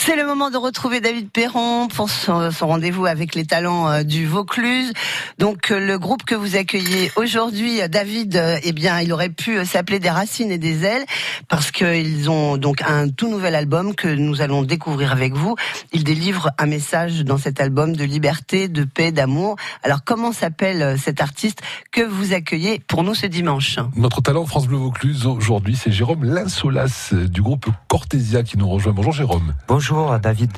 C'est le moment de retrouver David Perron pour son, rendez-vous avec les talents euh, du Vaucluse. Donc euh, le groupe que vous accueillez aujourd'hui, euh, David, eh bien, il aurait pu s'appeler Des Racines et des Ailes parce qu'ils ont donc un tout nouvel album que nous allons découvrir avec vous. Ils délivrent un message dans cet album de liberté, de paix, d'amour. Alors comment s'appelle cet artiste que vous accueillez pour nous ce dimanche? Notre talent France Bleu Vaucluse aujourd'hui, c'est Jérôme Linsolas du groupe Cortésia qui nous rejoint. Bonjour Jérôme. Bonjour. David.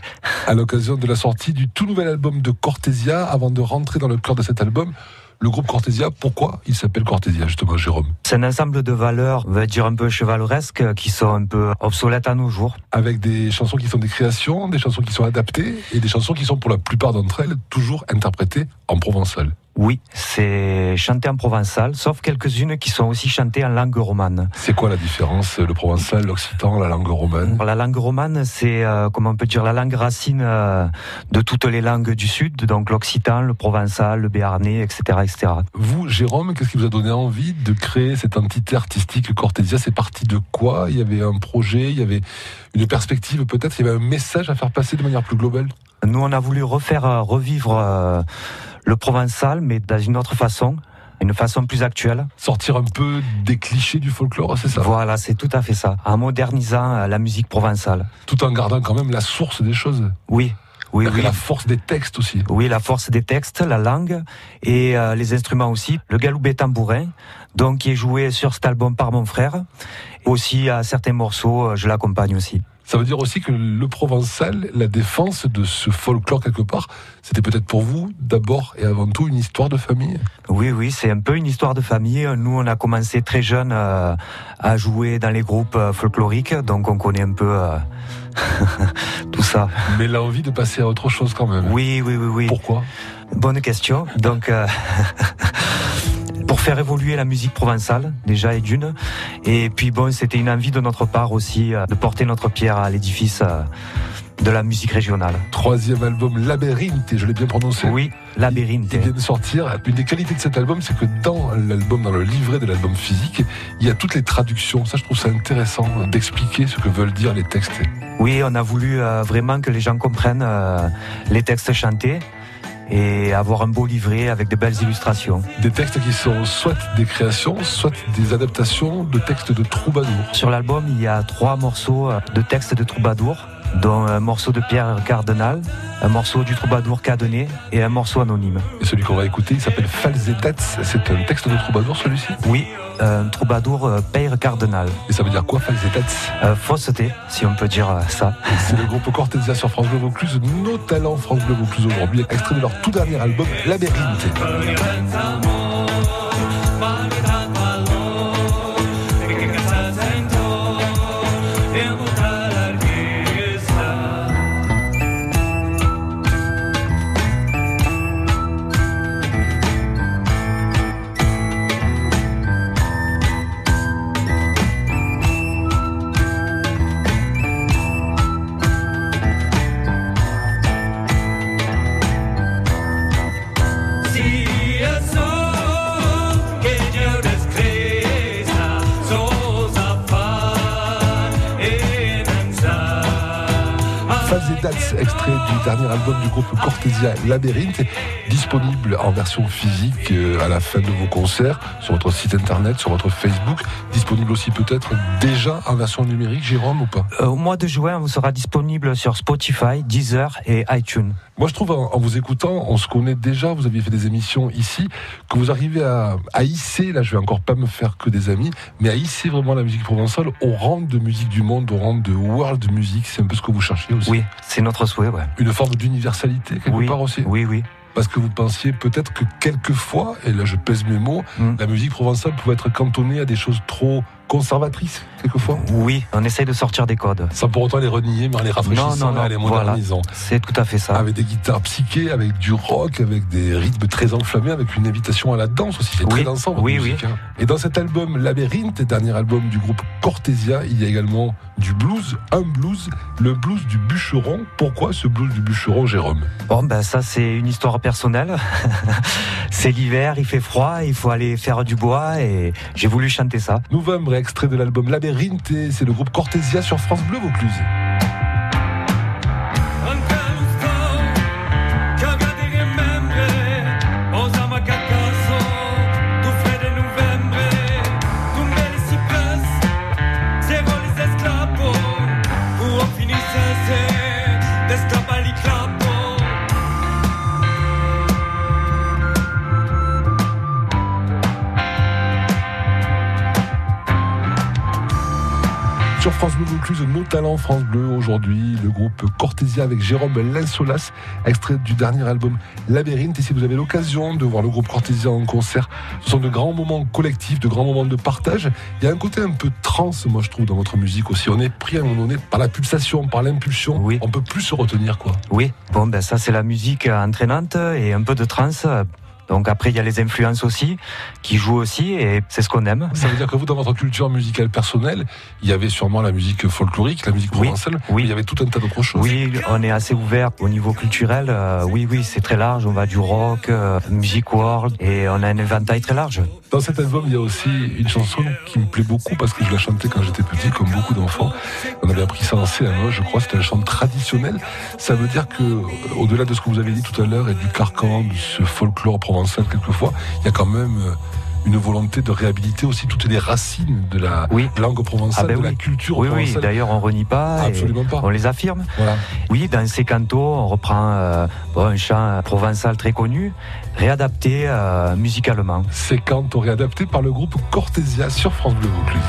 À l'occasion de la sortie du tout nouvel album de Cortésia, avant de rentrer dans le cœur de cet album, le groupe Cortésia, pourquoi il s'appelle Cortésia justement, Jérôme? C'est un ensemble de valeurs, on va dire un peu chevaleresques, qui sont un peu obsolètes à nos jours. Avec des chansons qui sont des créations, des chansons qui sont adaptées, et des chansons qui sont pour la plupart d'entre elles toujours interprétées en provençal. Oui, c'est chanté en provençal, sauf quelques-unes qui sont aussi chantées en langue romane. C'est quoi la différence, le provençal, l'occitan, la langue romane La langue romane, c'est, euh, comment on peut dire, la langue racine euh, de toutes les langues du Sud, donc l'occitan, le provençal, le béarnais, etc., etc. Vous, Jérôme, qu'est-ce qui vous a donné envie de créer cette entité artistique Cortésia C'est parti de quoi? Il y avait un projet, il y avait une perspective peut-être, il y avait un message à faire passer de manière plus globale? Nous, on a voulu refaire euh, revivre le provençal, mais dans une autre façon une façon plus actuelle. Sortir un peu des clichés du folklore, c'est ça? Voilà, c'est tout à fait ça. En modernisant euh, la musique provençale. Tout en gardant quand même la source des choses. Oui. Oui, oui. La force des textes aussi. Oui, la force des textes, la langue et euh, les instruments aussi. Le galoubet tambourin, donc qui est joué sur cet album par mon frère. Aussi à certains morceaux, euh, je l'accompagne aussi. Ça veut dire aussi que le provençal, la défense de ce folklore quelque part, c'était peut-être pour vous d'abord et avant tout une histoire de famille? Oui, oui, c'est un peu une histoire de famille. Nous, on a commencé très jeune euh, à jouer dans les groupes euh, folkloriques, donc on connaît un peu euh, tout ça. Mais l'envie de passer à autre chose quand même. Oui, oui, oui, oui. Pourquoi? Bonne question. Donc... pour faire évoluer la musique provençale, déjà et d'une. Et puis bon, c'était une envie de notre part aussi euh, de porter notre pierre à l'édifice euh, de la musique régionale. Troisième album, Labyrinthe, je l'ai bien prononcé. Oui, Labyrinthe. Il vient de sortir. Une des qualités de cet album, c'est que dans l'album, dans le livret de l'album physique, il y a toutes les traductions. Ça, je trouve ça intéressant d'expliquer ce que veulent dire les textes. Oui, on a voulu euh, vraiment que les gens comprennent les textes chantés et avoir un beau livret avec de belles illustrations. Des textes qui sont soit des créations, soit des adaptations de textes de troubadour. Sur l'album, il y a trois morceaux de textes de troubadour dont un morceau de Pierre Cardinal, un morceau du troubadour Cadenet et un morceau anonyme. Et celui qu'on va écouter, il s'appelle Falsetats. C'est un texte de troubadour celui-ci? Oui, un troubadour euh, Pierre Cardinal. Et ça veut dire quoi Falsetats euh, Fausseté, si on peut dire euh, ça. C'est le groupe Cortésia sur France Bleu Vaucluse, nos talents France Bleu Vaucluse aujourd'hui, extrait de leur tout dernier album, Labyrinthe. Extrait du dernier album du groupe Cortésia Labyrinthe, disponible en version physique euh, à la fin de vos concerts, sur votre site internet, sur votre Facebook, disponible aussi peut-être déjà en version numérique, Jérôme, ou pas? Euh, Au mois de juin, vous sera disponible sur Spotify, Deezer et iTunes. Moi, je trouve, en, vous écoutant, on se connaît déjà, vous aviez fait des émissions ici, que vous arrivez à, à hisser, là je vais encore pas me faire que des amis, mais à hisser vraiment la musique provençale au rang de musique du monde, au rang de world music, c'est un peu ce que vous cherchez aussi. Oui, c'est notre souhait, ouais. Une forme d'universalité, quelque part aussi Oui, oui parce que vous pensiez peut-être que quelquefois, et là je pèse mes mots, mm. la musique provençale pouvait être cantonnée à des choses trop conservatrice, quelquefois Oui, on essaye de sortir des codes. Sans pour autant les renier, mais en les rafraîchissant, non, non, non, les modernisant. c'est tout à fait ça. Avec des guitares psychées, avec du rock, avec des rythmes très enflammés, avec une invitation à la danse aussi. C'est très dansant, oui, oui. Hein. Et dans cet album Labyrinthe, dernier album du groupe Cortésia, il y a également du blues, un blues, le blues du bûcheron. Pourquoi ce blues du bûcheron, Jérôme? Bon, ben ça c'est une histoire personnelle. c'est l'hiver, il fait froid, il faut aller faire du bois et j'ai voulu chanter ça. Novembre extrait de l'album Labyrinthe, c'est le groupe Cortésia sur France Bleu Vaucluse. Sur France Bleu Vaucluse, nos talents France Bleu aujourd'hui, le groupe Cortésia avec Jérôme Linsolas, extrait du dernier album Labyrinthe. Et si vous avez l'occasion de voir le groupe Cortésia en concert, ce sont de grands moments collectifs, de grands moments de partage. Il y a un côté un peu trans, moi je trouve, dans votre musique aussi. On est pris à un moment donné par la pulsation, par l'impulsion. Oui. On peut plus se retenir, quoi. Oui, bon, ben ça c'est la musique entraînante et un peu de trance. Donc après, il y a les influences aussi qui jouent aussi et c'est ce qu'on aime. Ça veut dire que vous, dans votre culture musicale personnelle, il y avait sûrement la musique folklorique, la musique Oui, provençale, oui. il y avait tout un tas d'autres choses. Oui, on est assez ouvert au niveau culturel. euh, oui, oui, c'est très large. On va du rock, euh, music world et on a un éventail très large. Dans cet album, il y a aussi une chanson qui me plaît beaucoup parce que je la chantais quand j'étais petit, comme beaucoup d'enfants. On avait appris ça en CM1, je crois, c'était un chant traditionnel. Ça veut dire que, au-delà de ce que vous avez dit tout à l'heure et du carcan, de ce folklore quelquefois, il y a quand même euh, une volonté de réhabiliter aussi toutes les racines de la Oui. langue provençale, Ah ben de la culture Oui, oui. provençale. D'ailleurs, on renie pas. et Absolument pas. On les affirme. Voilà. Oui, dans ces cantos, on reprend euh, bon, un chant provençal très connu, réadapté euh, musicalement. C'est quand on réadapté par le groupe Cortésia sur France Bleu Vaucluse.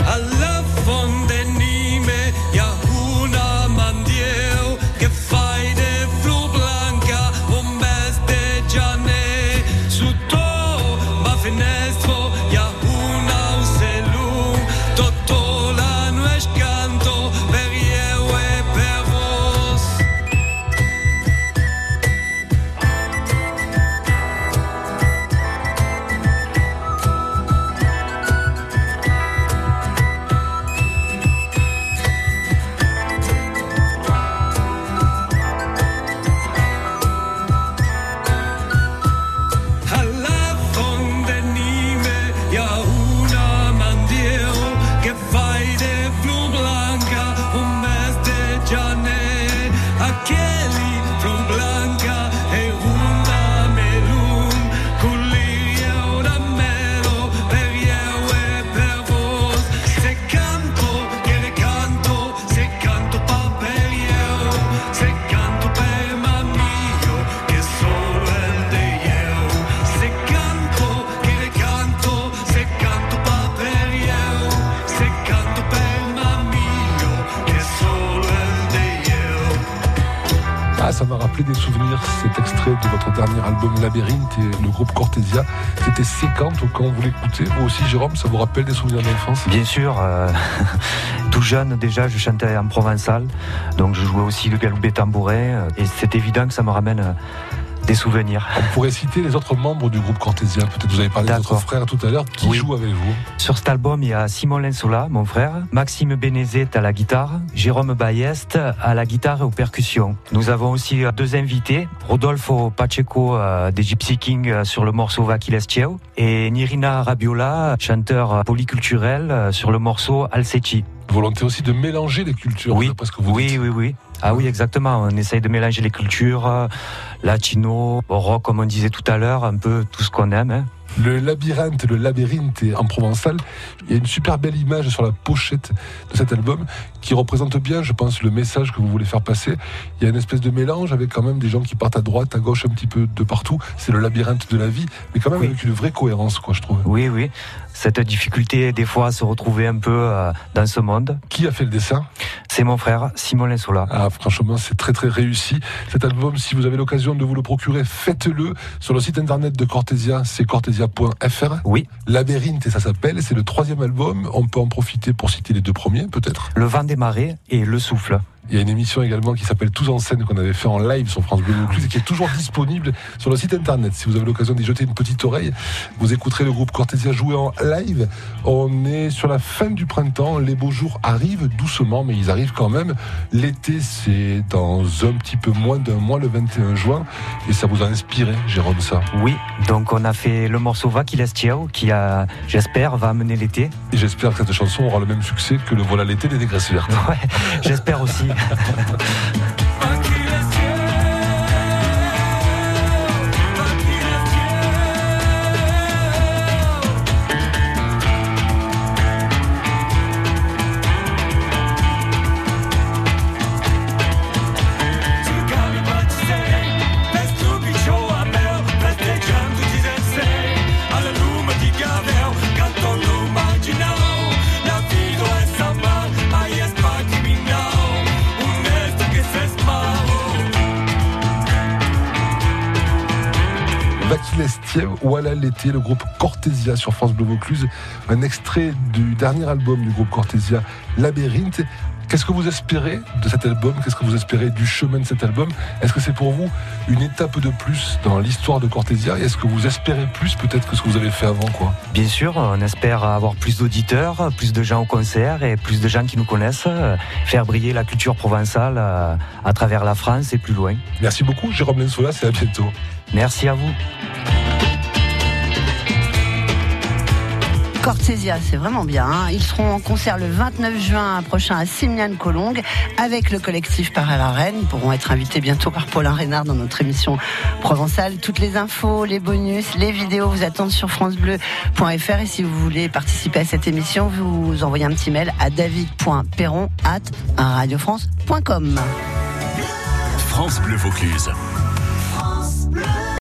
Ça m'a rappelé des souvenirs, cet extrait de votre dernier album Labyrinthe et le groupe Cortésia. C'était séquente quand vous l'écoutez. Vous aussi, Jérôme, ça vous rappelle des souvenirs d'enfance? Bien sûr, euh, tout jeune déjà, je chantais en provençal, donc je jouais aussi le galoubet tambourin, euh, et c'est évident que ça me ramène euh, des souvenirs. On pourrait citer les autres membres du groupe Cortésia. Peut-être vous avez parlé des D'accord. autres frères tout à l'heure. Qui Oui. jouent avec vous? Sur cet album, il y a Simon Lensola, mon frère, Maxime Bénézet à la guitare, Jérôme Bayest à la guitare et aux percussions. Nous avons aussi euh, deux invités, Rodolfo Pacheco euh, des Gypsy King euh, sur le morceau Vakilestieu et Nirina Rabiola, chanteur polyculturel sur le morceau Alseci. Volonté aussi de mélanger les cultures, Oui. d'après ce que vous Oui, dites. oui, oui. Ah oui, exactement. On essaye de mélanger les cultures, euh, latino, rock, comme on disait tout à l'heure, un peu tout ce qu'on aime. hein. Le labyrinthe, le labyrinthe en provençal, il y a une super belle image sur la pochette de cet album qui représente bien, je pense, le message que vous voulez faire passer. Il y a une espèce de mélange avec quand même des gens qui partent à droite, à gauche, un petit peu de partout. C'est le labyrinthe de la vie, mais quand même Oui. avec une vraie cohérence, quoi, je trouve. Oui, oui. Cette difficulté, des fois, à se retrouver un peu euh, dans ce monde, Qui a fait le dessin? C'est mon frère, Simon Lensola. Ah, franchement, c'est très très réussi. Cet album, si vous avez l'occasion de vous le procurer, faites-le sur le site internet de Cortésia, c'est cortésia.fr. Oui, Labyrinthe, et ça s'appelle, c'est le troisième album. On peut en profiter pour citer les deux premiers, peut-être? Le vent des marées et Le souffle. Il y a une émission également qui s'appelle Tous en scène qu'on avait fait en live sur France Bleu Vaucluse et qui est toujours disponible sur le site internet. Si vous avez l'occasion d'y jeter une petite oreille, vous écouterez le groupe Cortésia jouer en live. On est sur la fin du printemps, les beaux jours arrivent doucement, mais ils arrivent quand même. L'été, c'est dans un petit peu moins d'un mois, le 21 juin, et ça vous a inspiré, Jérôme, ça? Oui, donc on a fait le morceau Va qui qui a, j'espère, va amener l'été. Et j'espère que cette chanson aura le même succès que le Voilà l'été des négresses vertes. Ouais, j'espère aussi. ハハハハ。Voilà l'été, le groupe Cortésia sur France Bleu Vaucluse. Un extrait du dernier album du groupe Cortésia, Labyrinthe. Qu'est-ce que vous espérez de cet album? Qu'est-ce que vous espérez du chemin de cet album? Est-ce que c'est pour vous une étape de plus dans l'histoire de Cortésia Est-ce que vous espérez plus peut-être que ce que vous avez fait avant quoi? Bien sûr, on espère avoir plus d'auditeurs, plus de gens au concert et plus de gens qui nous connaissent, faire briller la culture provençale euh, à travers la France et plus loin. Merci beaucoup Jérôme Lensola, et à bientôt. Merci à vous. C'est vraiment bien. Hein. Ils seront en concert le 29 juin prochain à Simian Colong avec le collectif Par la Reine. Ils pourront être invités bientôt par Paulin Reynard dans notre émission provençale. Toutes les infos, les bonus, les vidéos vous attendent sur francebleu.fr et si vous voulez participer à cette émission, vous envoyez un petit mail à david.perron at radiofrance.com. France Bleu Vaucluse.